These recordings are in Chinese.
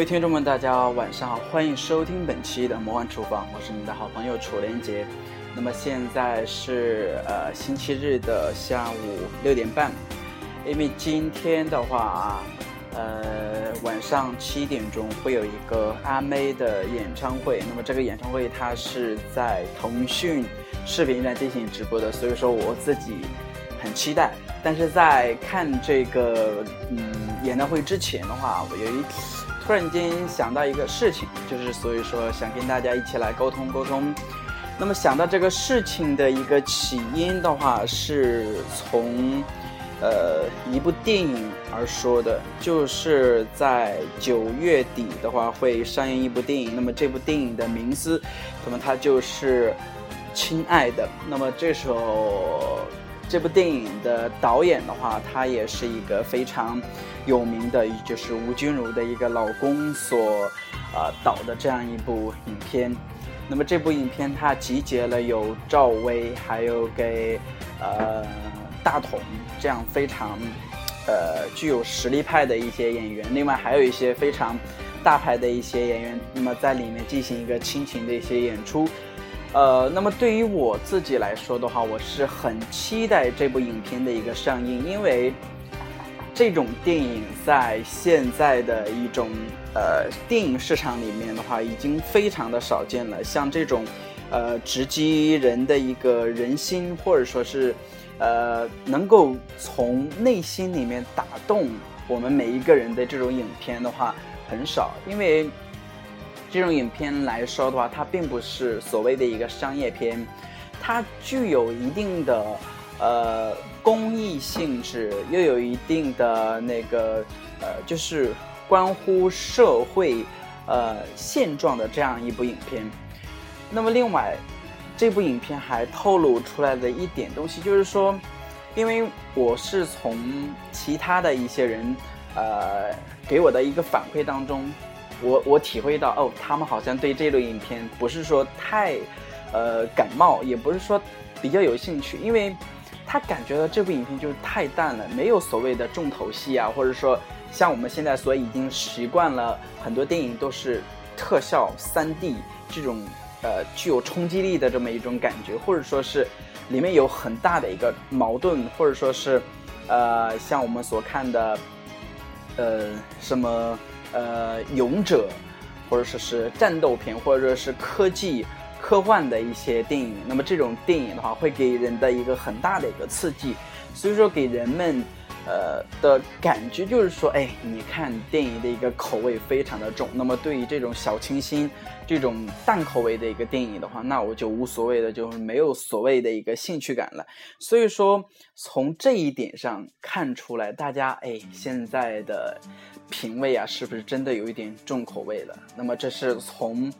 各位听众们，大家晚上好，欢迎收听本期的魔幻厨房，我是你的好朋友楚连杰。那么现在是呃星期日的下午六点半，因为今天的话，呃晚上七点钟会有一个阿妹的演唱会。那么这个演唱会它是在腾讯视频上进行直播的，所以说我自己很期待。但是在看这个嗯演唱会之前的话，我有一突然间想到一个事情，就是所以说想跟大家一起来沟通沟通。那么想到这个事情的一个起因的话，是从，呃一部电影而说的，就是在九月底的话会上映一部电影。那么这部电影的名字，那么它就是《亲爱的》。那么这时候，这部电影的导演的话，他也是一个非常有名的，就是吴君如的一个老公所，呃导的这样一部影片。那么这部影片它集结了有赵薇，还有给呃大同这样非常呃具有实力派的一些演员，另外还有一些非常大牌的一些演员，那么在里面进行一个亲情的一些演出。呃，那么对于我自己来说的话，我是很期待这部影片的一个上映，因为。这种电影在现在的一种呃电影市场里面的话，已经非常的少见了。像这种，呃，直击人的一个人心，或者说是，呃，能够从内心里面打动我们每一个人的这种影片的话，很少。因为这种影片来说的话，它并不是所谓的一个商业片，它具有一定的。呃，公益性质又有一定的那个，呃，就是关乎社会，呃现状的这样一部影片。那么，另外，这部影片还透露出来的一点东西，就是说，因为我是从其他的一些人，呃，给我的一个反馈当中，我我体会到，哦，他们好像对这类影片不是说太，呃，感冒，也不是说比较有兴趣，因为。他感觉到这部影片就是太淡了，没有所谓的重头戏啊，或者说像我们现在所已经习惯了很多电影都是特效三 D 这种呃具有冲击力的这么一种感觉，或者说是里面有很大的一个矛盾，或者说是呃像我们所看的呃什么呃勇者，或者说是战斗片，或者是科技。科幻的一些电影，那么这种电影的话，会给人的一个很大的一个刺激，所以说给人们，呃的感觉就是说，哎，你看电影的一个口味非常的重。那么对于这种小清新、这种淡口味的一个电影的话，那我就无所谓的，就是没有所谓的一个兴趣感了。所以说，从这一点上看出来，大家哎现在的品味啊，是不是真的有一点重口味了？那么这是从。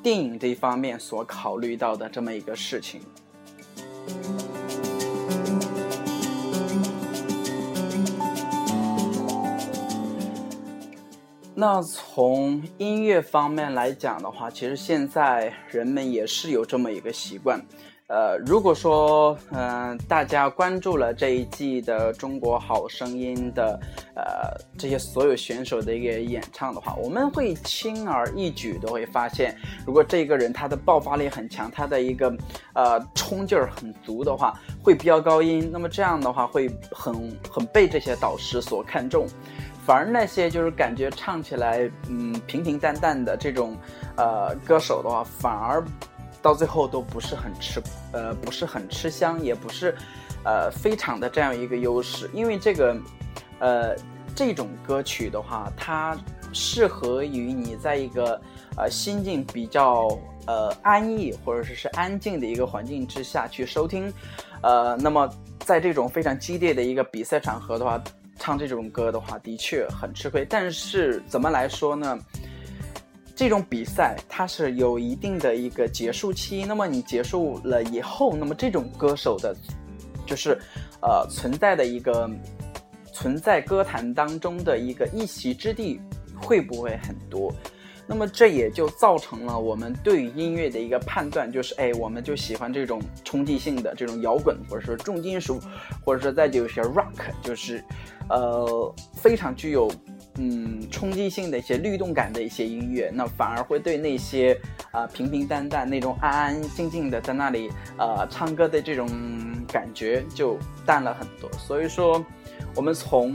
电影这一方面所考虑到的这么一个事情。那从音乐方面来讲的话，其实现在人们也是有这么一个习惯。呃，如果说嗯，大家关注了这一季的《中国好声音》的呃这些所有选手的一个演唱的话，我们会轻而易举的会发现，如果这个人他的爆发力很强，他的一个呃冲劲儿很足的话，会飙高音，那么这样的话会很很被这些导师所看重，反而那些就是感觉唱起来嗯平平淡淡的这种呃歌手的话，反而。到最后都不是很吃，呃，不是很吃香，也不是，呃，非常的这样一个优势。因为这个，呃，这种歌曲的话，它适合于你在一个呃心境比较呃安逸或者说是安静的一个环境之下去收听，呃，那么在这种非常激烈的一个比赛场合的话，唱这种歌的话，的确很吃亏。但是怎么来说呢？这种比赛它是有一定的一个结束期，那么你结束了以后，那么这种歌手的，就是，呃，存在的一个存在歌坛当中的一个一席之地会不会很多？那么这也就造成了我们对于音乐的一个判断，就是哎，我们就喜欢这种冲击性的这种摇滚，或者说重金属，或者说再就是 rock，就是，呃，非常具有。嗯冲击性的一些律动感的一些音乐，那反而会对那些啊平平淡淡那种安安静静的在那里呃唱歌的这种感觉就淡了很多。所以说，我们从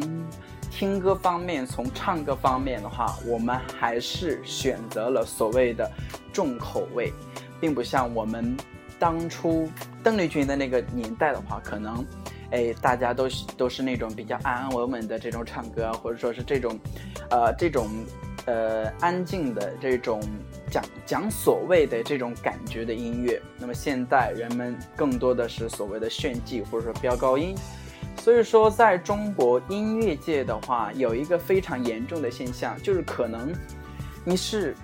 听歌方面，从唱歌方面的话，我们还是选择了所谓的重口味，并不像我们当初邓丽君的那个年代的话，可能。哎，大家都都是那种比较安安稳稳的这种唱歌，或者说是这种，呃，这种，呃，安静的这种讲讲所谓的这种感觉的音乐。那么现在人们更多的是所谓的炫技，或者说飙高音。所以说，在中国音乐界的话，有一个非常严重的现象，就是可能你是。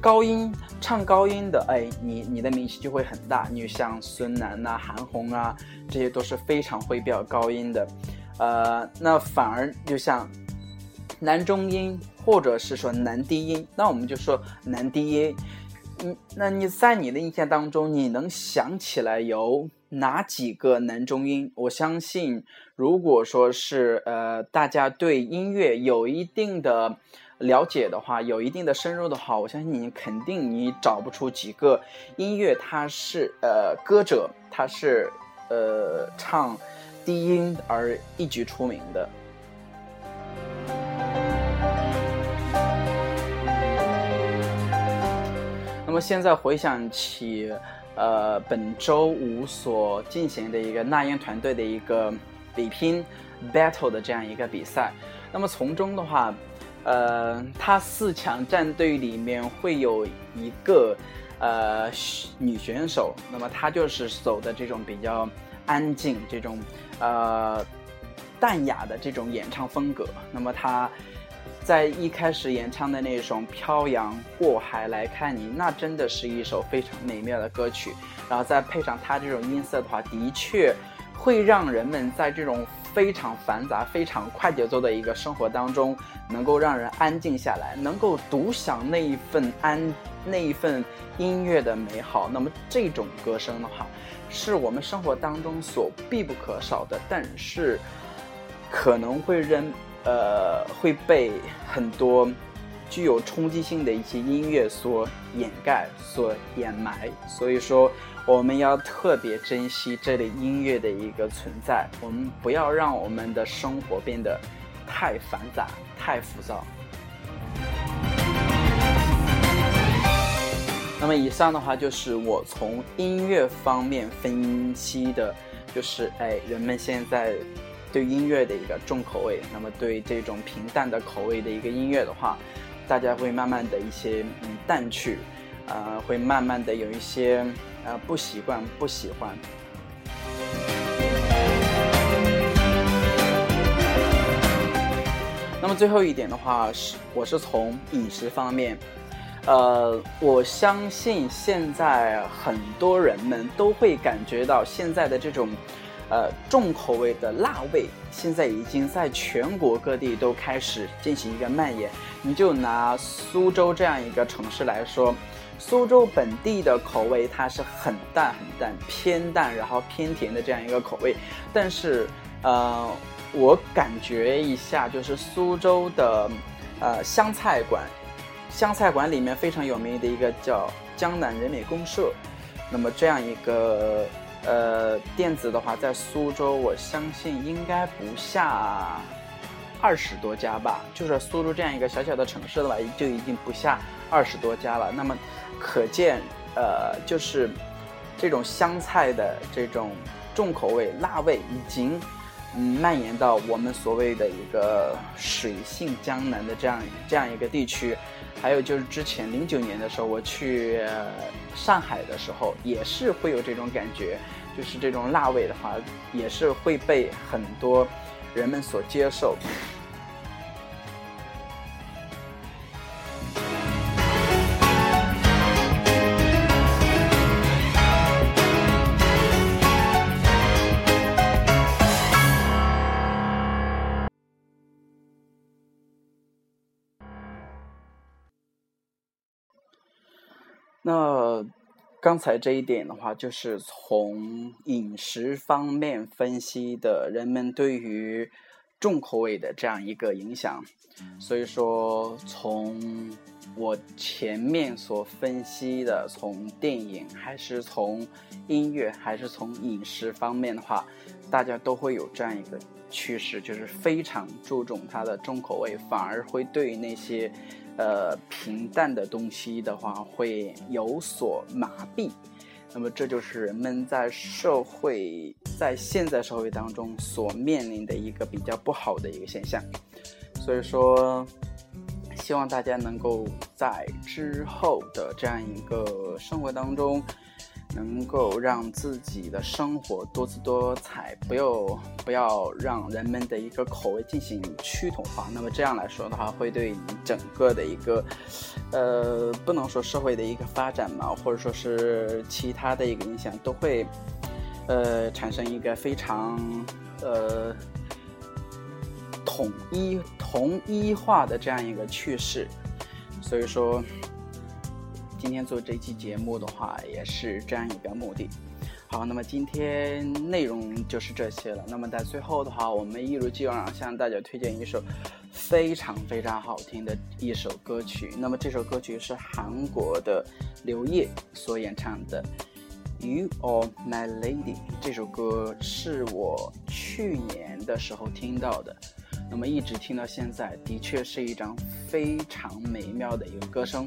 高音唱高音的，哎，你你的名气就会很大。你像孙楠呐、韩红啊，这些都是非常会飙高音的。呃，那反而就像男中音或者是说男低音，那我们就说男低音。嗯，那你在你的印象当中，你能想起来有哪几个男中音？我相信，如果说是呃，大家对音乐有一定的。了解的话，有一定的深入的话，我相信你肯定你找不出几个音乐，它是呃歌者，他是呃唱低音而一举出名的。那么现在回想起，呃本周五所进行的一个那英团队的一个比拼 battle 的这样一个比赛，那么从中的话。呃，他四强战队里面会有一个呃女选手，那么她就是走的这种比较安静、这种呃淡雅的这种演唱风格。那么她在一开始演唱的那首《漂洋过海来看你》，那真的是一首非常美妙的歌曲。然后再配上她这种音色的话，的确会让人们在这种。非常繁杂、非常快节奏的一个生活当中，能够让人安静下来，能够独享那一份安、那一份音乐的美好。那么这种歌声的话，是我们生活当中所必不可少的，但是可能会人呃会被很多具有冲击性的一些音乐所掩盖、所掩埋。所以说。我们要特别珍惜这类音乐的一个存在，我们不要让我们的生活变得太繁杂、太浮躁。那么以上的话就是我从音乐方面分析的，就是哎，人们现在对音乐的一个重口味。那么对这种平淡的口味的一个音乐的话，大家会慢慢的一些嗯淡去，呃，会慢慢的有一些。呃，不习惯，不喜欢。那么最后一点的话是，我是从饮食方面，呃，我相信现在很多人们都会感觉到现在的这种，呃，重口味的辣味，现在已经在全国各地都开始进行一个蔓延。你就拿苏州这样一个城市来说。苏州本地的口味，它是很淡很淡，偏淡，然后偏甜的这样一个口味。但是，呃，我感觉一下，就是苏州的，呃，湘菜馆，湘菜馆里面非常有名的一个叫江南人美公社。那么这样一个呃店子的话，在苏州，我相信应该不下二十多家吧。就是苏州这样一个小小的城市的话，就已经不下二十多家了。那么。可见，呃，就是这种湘菜的这种重口味、辣味，已经嗯蔓延到我们所谓的一个水性江南的这样这样一个地区。还有就是之前零九年的时候，我去上海的时候，也是会有这种感觉，就是这种辣味的话，也是会被很多人们所接受。那刚才这一点的话，就是从饮食方面分析的人们对于重口味的这样一个影响。所以说，从我前面所分析的，从电影还是从音乐还是从饮食方面的话，大家都会有这样一个趋势，就是非常注重它的重口味，反而会对那些呃平淡的东西的话会有所麻痹。那么这就是人们在社会在现在社会当中所面临的一个比较不好的一个现象。所以说。希望大家能够在之后的这样一个生活当中，能够让自己的生活多姿多彩，不要不要让人们的一个口味进行趋同化。那么这样来说的话，会对你整个的一个，呃，不能说社会的一个发展嘛，或者说是其他的一个影响，都会，呃，产生一个非常，呃。统一同一化的这样一个趋势，所以说今天做这期节目的话，也是这样一个目的。好，那么今天内容就是这些了。那么在最后的话，我们一如既往向大家推荐一首非常非常好听的一首歌曲。那么这首歌曲是韩国的刘烨所演唱的《You Are My Lady》。这首歌是我去年的时候听到的。那么一直听到现在，的确是一张非常美妙的一个歌声。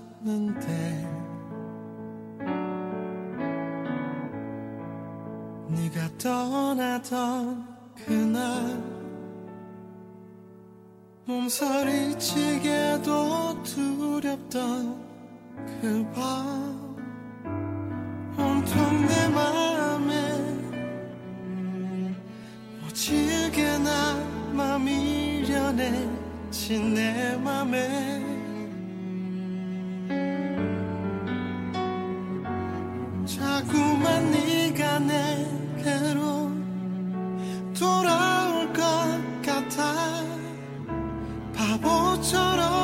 래졌는데 네가 떠나던 그날 몸서리치게도 두렵던 그 밤 온통내맘에오지게나마미려내 미친 내 맘에 자꾸만 네가 내게로 돌아올 것 같아. 바보처럼